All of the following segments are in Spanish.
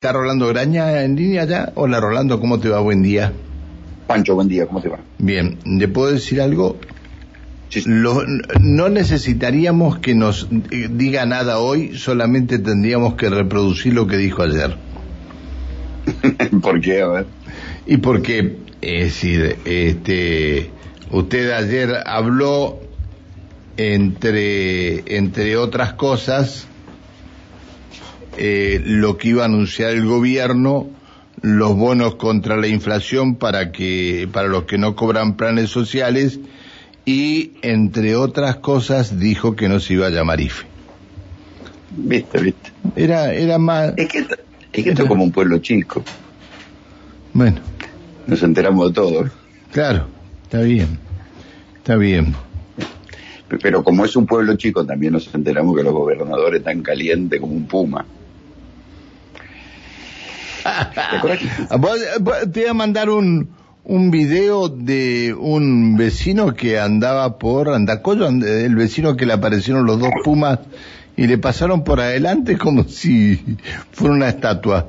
¿Está Rolando Graña en línea ya? Hola Rolando, ¿cómo te va? Buen día. Pancho, buen día, ¿cómo te va? Bien, ¿le puedo decir algo? Sí. Lo- no necesitaríamos que nos eh, diga nada hoy, solamente tendríamos que reproducir lo que dijo ayer. ¿Por qué? A ver. Y porque, es decir, este, usted ayer habló, entre, entre otras cosas, eh, lo que iba a anunciar el gobierno, los bonos contra la inflación para que, para los que no cobran planes sociales, y entre otras cosas dijo que no se iba a llamar IFE. Viste, viste. Era, era más, Es que, esto- es que esto es como un pueblo chico. bueno, Nos enteramos de todo. claro, está bien, está bien. Pero como es un pueblo chico, también nos enteramos que los gobernadores están calientes como un puma. ¿Te acuerdas que- Vos- vos- Te voy a mandar un, un video de un vecino que andaba por Andacoyo, and- el vecino que le aparecieron los dos pumas y le pasaron por adelante como si fuera una estatua.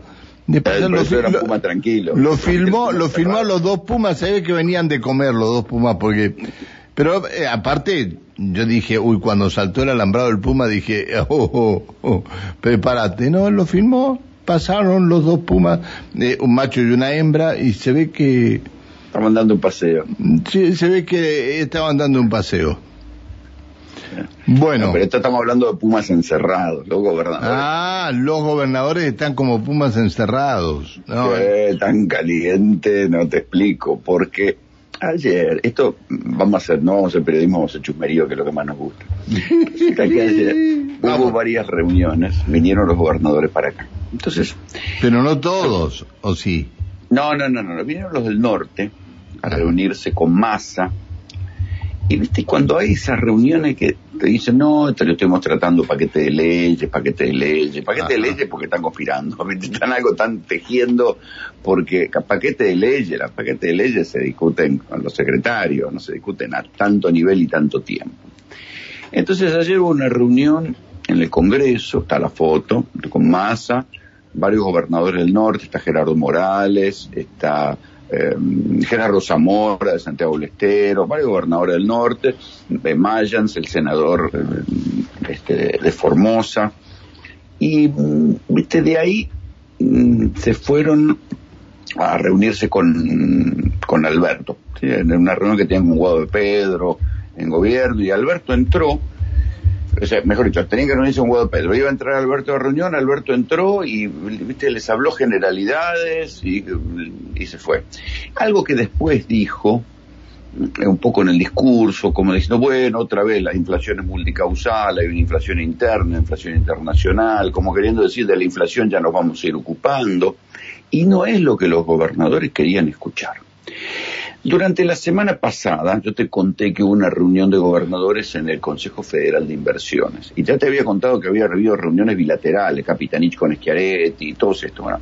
Eso lo, lo- puma tranquilo. lo filmó, lo filmó a los dos pumas, se que venían de comer los dos pumas porque, pero eh, aparte, yo dije, uy, cuando saltó el alambrado del puma dije, oh, oh, oh, prepárate, no, lo filmó, pasaron los dos pumas, eh, un macho y una hembra, y se ve que, Estamos dando un paseo. se, se ve que estaban dando un paseo. Bueno. No, pero esto estamos hablando de pumas encerrados, los gobernadores. Ah, los gobernadores están como pumas encerrados. No, tan caliente, no te explico, porque ayer, esto vamos a hacer, no vamos a hacer periodismo, vamos a hacer chusmerío, que es lo que más nos gusta. Resulta que ayer hubo varias reuniones, vinieron los gobernadores para acá. Entonces, Pero no todos, ¿o sí? no, no, no, no, vinieron los del norte a reunirse con masa. Y viste, cuando hay esas reuniones que te dicen, no, te lo estamos tratando paquete de leyes, paquete de leyes, paquete de leyes porque están conspirando, ¿viste? están algo, están tejiendo, porque paquete de leyes, las paquetes de leyes se discuten con los secretarios, no se discuten a tanto nivel y tanto tiempo. Entonces ayer hubo una reunión en el Congreso, está la foto, con Massa, varios gobernadores del norte, está Gerardo Morales, está eh, Gerardo Zamora de Santiago del Estero, varios gobernadores del norte, de Mayans, el senador eh, este, de, Formosa, y mm, viste, de ahí mm, se fueron a reunirse con, con Alberto, en una reunión que tenían con Guado de Pedro en gobierno, y Alberto entró, mejor dicho, tenían que reunirse Guado de Pedro, iba a entrar Alberto a reunión, Alberto entró y viste, les habló generalidades y, y se fue. Algo que después dijo, eh, un poco en el discurso, como diciendo, bueno, otra vez la inflación es multicausal, hay una inflación interna, inflación internacional, como queriendo decir de la inflación ya nos vamos a ir ocupando, y no es lo que los gobernadores querían escuchar. Durante la semana pasada yo te conté que hubo una reunión de gobernadores en el Consejo Federal de Inversiones, y ya te había contado que había habido reuniones bilaterales, Capitanich con Schiaretti y todo esto. Bueno,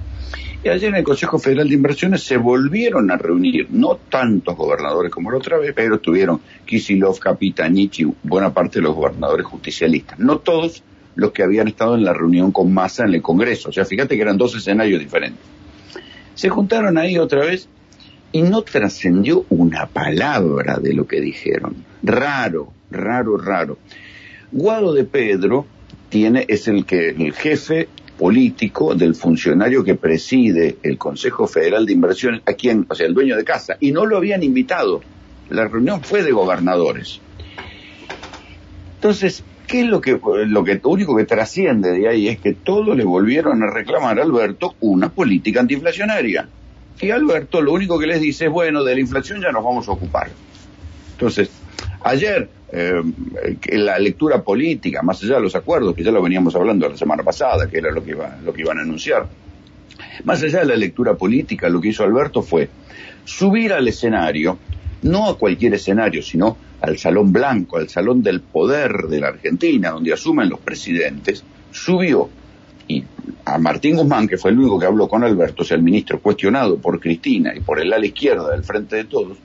y ayer en el Consejo Federal de Inversiones se volvieron a reunir, no tantos gobernadores como la otra vez, pero estuvieron Kisilov, Capitanich y buena parte de los gobernadores justicialistas. No todos los que habían estado en la reunión con Massa en el Congreso. O sea, fíjate que eran dos escenarios diferentes. Se juntaron ahí otra vez y no trascendió una palabra de lo que dijeron. Raro, raro, raro. Guado de Pedro tiene, es el que, el jefe político del funcionario que preside el Consejo Federal de Inversiones, a quien, o sea, el dueño de casa, y no lo habían invitado. La reunión fue de gobernadores. Entonces, ¿qué es lo que, lo que, lo único que trasciende de ahí es que todos le volvieron a reclamar a Alberto una política antiinflacionaria? Y Alberto lo único que les dice es, bueno, de la inflación ya nos vamos a ocupar. Entonces, ayer, eh, la lectura política, más allá de los acuerdos, que ya lo veníamos hablando la semana pasada, que era lo que, iba, lo que iban a anunciar, más allá de la lectura política, lo que hizo Alberto fue subir al escenario, no a cualquier escenario, sino al Salón Blanco, al Salón del Poder de la Argentina, donde asumen los presidentes, subió y a Martín Guzmán, que fue el único que habló con Alberto, o sea, el ministro cuestionado por Cristina y por el ala izquierda del Frente de Todos,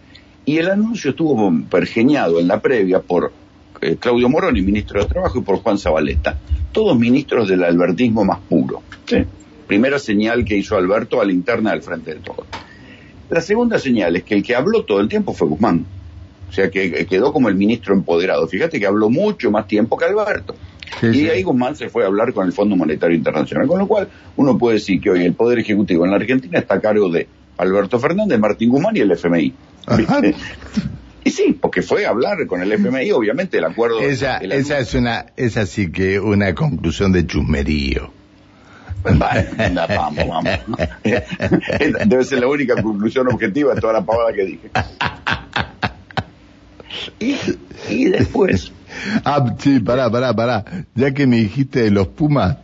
y el anuncio estuvo pergeñado en la previa por eh, Claudio Moroni, ministro de Trabajo, y por Juan Zabaleta, todos ministros del albertismo más puro. Primera señal que hizo Alberto a la interna del frente de todos. La segunda señal es que el que habló todo el tiempo fue Guzmán. O sea, que quedó como el ministro empoderado. Fíjate que habló mucho más tiempo que Alberto. Y ahí Guzmán se fue a hablar con el Fondo Monetario Internacional. Con lo cual, uno puede decir que hoy el Poder Ejecutivo en la Argentina está a cargo de Alberto Fernández, Martín Guzmán y el FMI. Y sí, porque fue a hablar con el FMI, obviamente, el acuerdo. Esa, esa es una, esa sí que una conclusión de chusmerío. vamos, vamos. Debe ser la única conclusión objetiva de toda la pavada que dije. Y, después. Ah, sí, pará, pará, pará. Ya que me dijiste de los Pumas,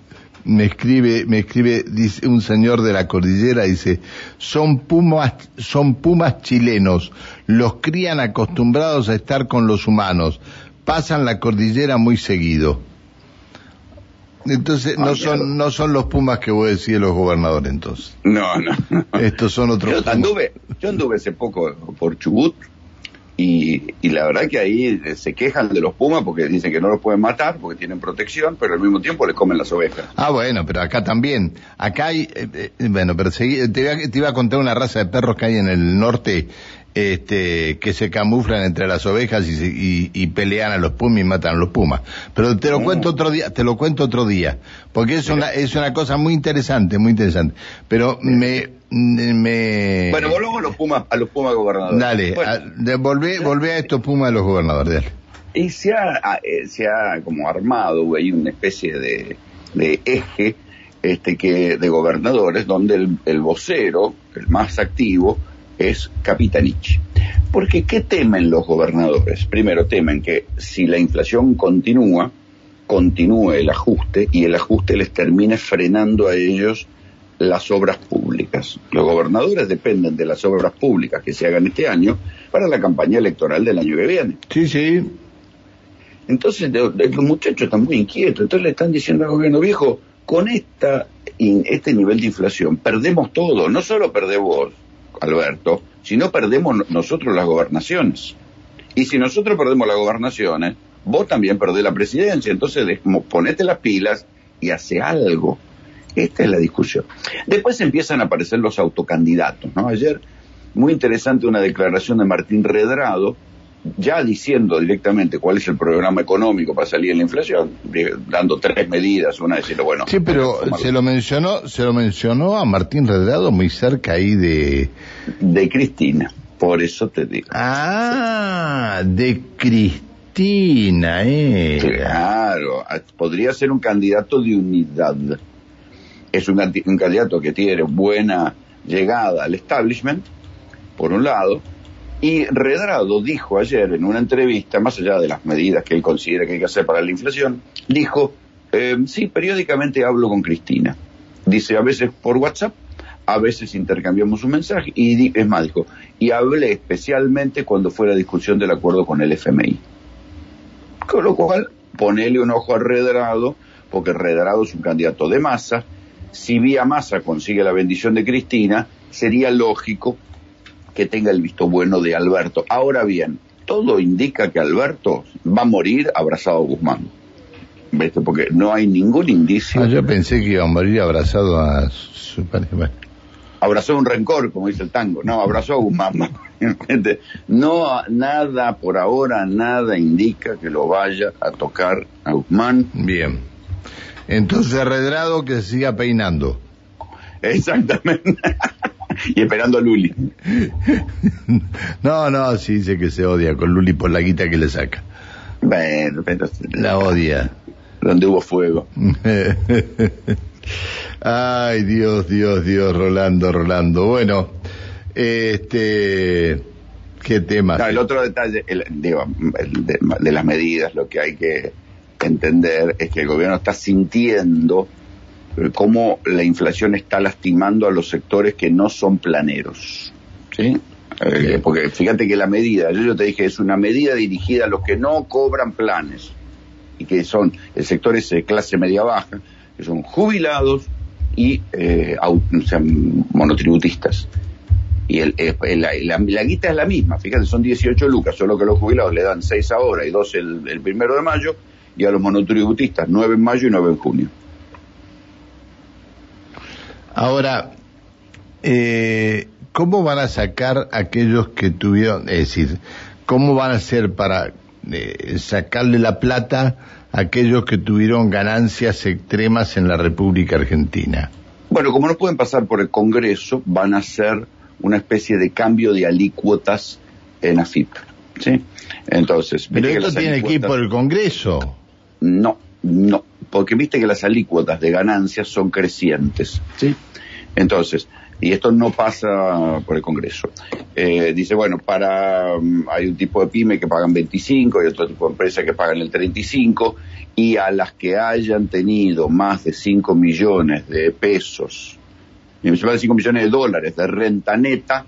me escribe, me escribe, dice un señor de la cordillera, dice, son pumas, son pumas chilenos, los crían acostumbrados a estar con los humanos, pasan la cordillera muy seguido. Entonces, no son, no son los Pumas que voy a decir los gobernadores, entonces. No, no. Estos son otros yo Anduve, yo anduve hace poco por Chubut y, y, la verdad que ahí se quejan de los Pumas porque dicen que no los pueden matar porque tienen protección, pero al mismo tiempo les comen las ovejas. Ah, bueno, pero acá también. Acá hay, eh, eh, bueno, pero te, te iba a contar una raza de perros que hay en el norte este, que se camuflan entre las ovejas y, pelean a los pumas y matan a los pumas. Pero te lo mm. cuento otro día, te lo cuento otro día, porque es una, es una cosa muy interesante, muy interesante. Pero me, me... Bueno, volvamos a los pumas, a los pumas gobernadores. Dale, volvé, a estos pumas de los gobernadores, dale. Y se ha, eh, se ha como armado, hay una especie de, de eje, este que de gobernadores donde el, el vocero, el más activo, es Capitanich. Porque ¿qué temen los gobernadores? Primero temen que si la inflación continúa, continúe el ajuste y el ajuste les termine frenando a ellos las obras públicas. Los gobernadores dependen de las obras públicas que se hagan este año para la campaña electoral del año que viene. Sí, sí. Entonces los muchachos están muy inquietos, entonces le están diciendo al gobierno viejo, con esta, este nivel de inflación perdemos todo, no solo perdemos Alberto, si no perdemos nosotros las gobernaciones. Y si nosotros perdemos las gobernaciones, vos también perdés la presidencia. Entonces, ponete las pilas y hace algo. Esta es la discusión. Después empiezan a aparecer los autocandidatos, ¿no? Ayer, muy interesante una declaración de Martín Redrado, ya diciendo directamente cuál es el programa económico para salir de la inflación, dando tres medidas, una decirlo, bueno. Sí, pero se lo mencionó, se lo mencionó a Martín Redrado muy cerca ahí de... De Cristina, por eso te digo. Ah, de Cristina, eh. Claro, podría ser un candidato de unidad. Es un, candidato que tiene buena llegada al establishment, por un lado, y Redrado dijo ayer en una entrevista, más allá de las medidas que él considera que hay que hacer para la inflación, dijo, eh, sí, periódicamente hablo con Cristina. Dice, a veces por WhatsApp, a veces intercambiamos un mensaje, y es más, dijo, y hablé especialmente cuando fue la discusión del acuerdo con el FMI. Con lo cual, ponele un ojo a Redrado, porque Redrado es un candidato de masa. Si vía masa consigue la bendición de Cristina, sería lógico que tenga el visto bueno de Alberto. Ahora bien, todo indica que Alberto va a morir abrazado a Guzmán. ¿Viste? Porque no hay ningún indicio. Ah, yo pensé que iba a morir abrazado a su pareja. Abrazó un rencor, como dice el tango. No, abrazó a Guzmán. no, nada, por ahora, nada indica que lo vaya a tocar a Guzmán. Bien. Entonces, Redrado que siga peinando. Exactamente. y esperando a Luli. No, no, sí dice que se odia con Luli por la guita que le saca. Bueno, La odia. Donde hubo fuego. Ay, Dios, Dios, Dios, Rolando, Rolando. Bueno, este, qué tema. el otro detalle, el, digo, de las medidas, lo que hay que entender es que el gobierno está sintiendo cómo la inflación está lastimando a los sectores que no son planeros. ¿sí? Eh, porque fíjate que la medida, yo, yo te dije, es una medida dirigida a los que no cobran planes y que son el sector ese clase media baja, que son jubilados y eh, monotributistas. Y el, eh, la, guita es la misma, fíjate, son 18 lucas, solo que los jubilados le dan 6 ahora y 2 el, el primero de mayo, y a los monotributistas 9 en mayo y 9 en junio. Ahora, eh, ¿cómo van a sacar aquellos que tuvieron, es decir, cómo van a hacer para eh, sacarle la plata a aquellos que tuvieron ganancias extremas en la República Argentina? Bueno, como no pueden pasar por el Congreso, van a hacer una especie de cambio de alícuotas en AFIP. ¿sí? Entonces, Pero esto tiene que ir por el Congreso. No, no, porque viste que las alícuotas de ganancias son crecientes. ¿sí? Entonces, y esto no pasa por el Congreso. Eh, dice, bueno, para mm, hay un tipo de pyme que pagan 25 y otro tipo de empresa que pagan el 35 y a las que hayan tenido más de 5 millones de pesos, más de 5 millones de dólares de renta neta,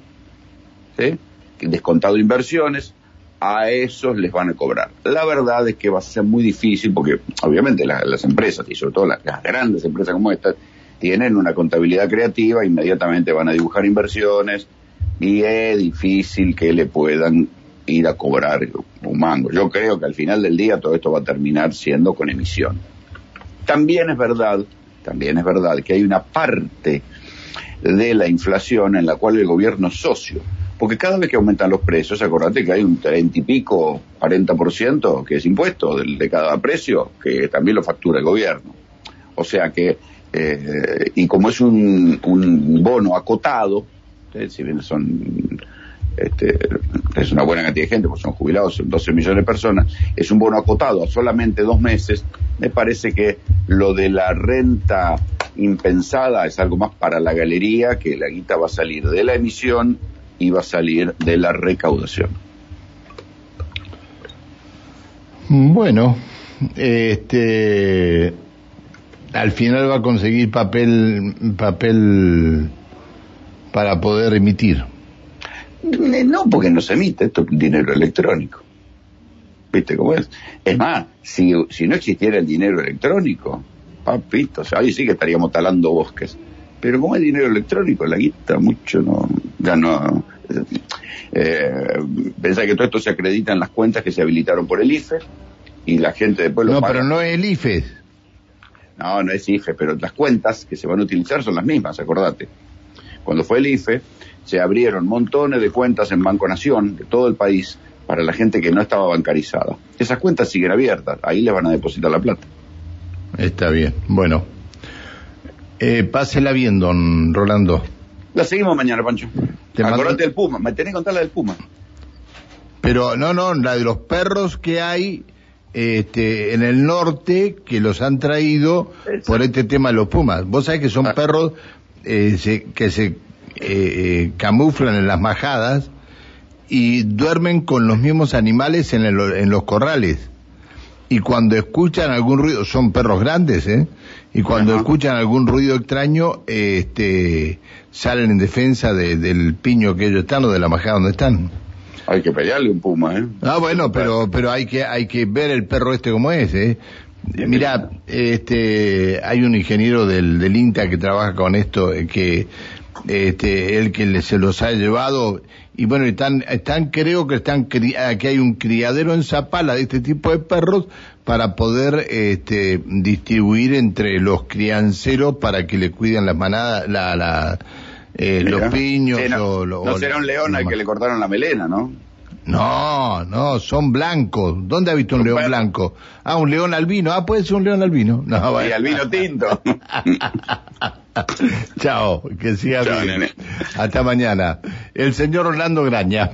¿sí? descontado inversiones, a esos les van a cobrar. La verdad es que va a ser muy difícil porque obviamente las empresas y sobre todo las, las grandes empresas como estas tienen una contabilidad creativa, inmediatamente van a dibujar inversiones y es difícil que le puedan ir a cobrar un mango. Yo creo que al final del día todo esto va a terminar siendo con emisión. También es verdad, también es verdad que hay una parte de la inflación en la cual el gobierno es socio. Porque cada vez que aumentan los precios, acordate que hay un 30 y pico, 40% que es impuesto de, de cada precio, que también lo factura el gobierno. O sea que eh, y como es un, bono acotado, eh, si bien son este, es una buena cantidad de gente, porque son jubilados, son 12 millones de personas, es un bono acotado a solamente dos meses, me parece que lo de la renta impensada es algo más para la galería, que la guita va a salir de la emisión va a salir de la recaudación. Bueno, este al final va a conseguir papel papel para poder emitir. No, porque no se emite, esto es dinero electrónico. ¿Viste cómo es? Es más, si, si no existiera el dinero electrónico, papito, o sea, ahí sí que estaríamos talando bosques. Pero como es dinero electrónico, la guita mucho no, ya no. Eh, pensá que todo esto se acredita en las cuentas que se habilitaron por el IFE y la gente después lo No, paga. pero no es el IFE. No, no es IFE, pero las cuentas que se van a utilizar son las mismas, acordate. Cuando fue el IFE, se abrieron montones de cuentas en Banco Nación de todo el país para la gente que no estaba bancarizada. Esas cuentas siguen abiertas, ahí le van a depositar la plata. Está bien. Bueno. Eh, pásela bien, don Rolando. La seguimos mañana, Pancho. Te mando- Acordate del Puma, me tenés que contar la del Puma. Pero no, no, la de los perros que hay este, en el norte que los han traído Exacto. por este tema de los pumas. Vos sabés que son Ah. perros eh, se- que se eh, eh, camuflan en las majadas y duermen con los mismos animales en, el- en los corrales. Y cuando escuchan algún ruido, son perros grandes, ¿eh? Y cuando Ajá. escuchan algún ruido extraño, este, salen en defensa de- del piño que ellos están o de la majada donde están. Hay que pelearle un Puma, ¿eh? Ah, bueno, pero pero hay que hay que ver el perro este como es, ¿eh? Mira, este hay un ingeniero del, del INTA que trabaja con esto eh, que este él que le- se los ha llevado. Y bueno, están están creo que están que hay un criadero en Zapala de este tipo de perros para poder este distribuir entre los crianceros para que le cuiden las manadas la la eh, los piños Sí, no, o lo- no será un león al que le cortaron la melena, ¿no? No, no, son blancos. ¿Dónde ha visto un león perros. blanco? Ah, un león albino. Ah, puede ser un león albino. No, Y bueno. al vino tinto. Chao, que siga Chao, bien. nene. Hasta mañana. El señor Orlando Graña.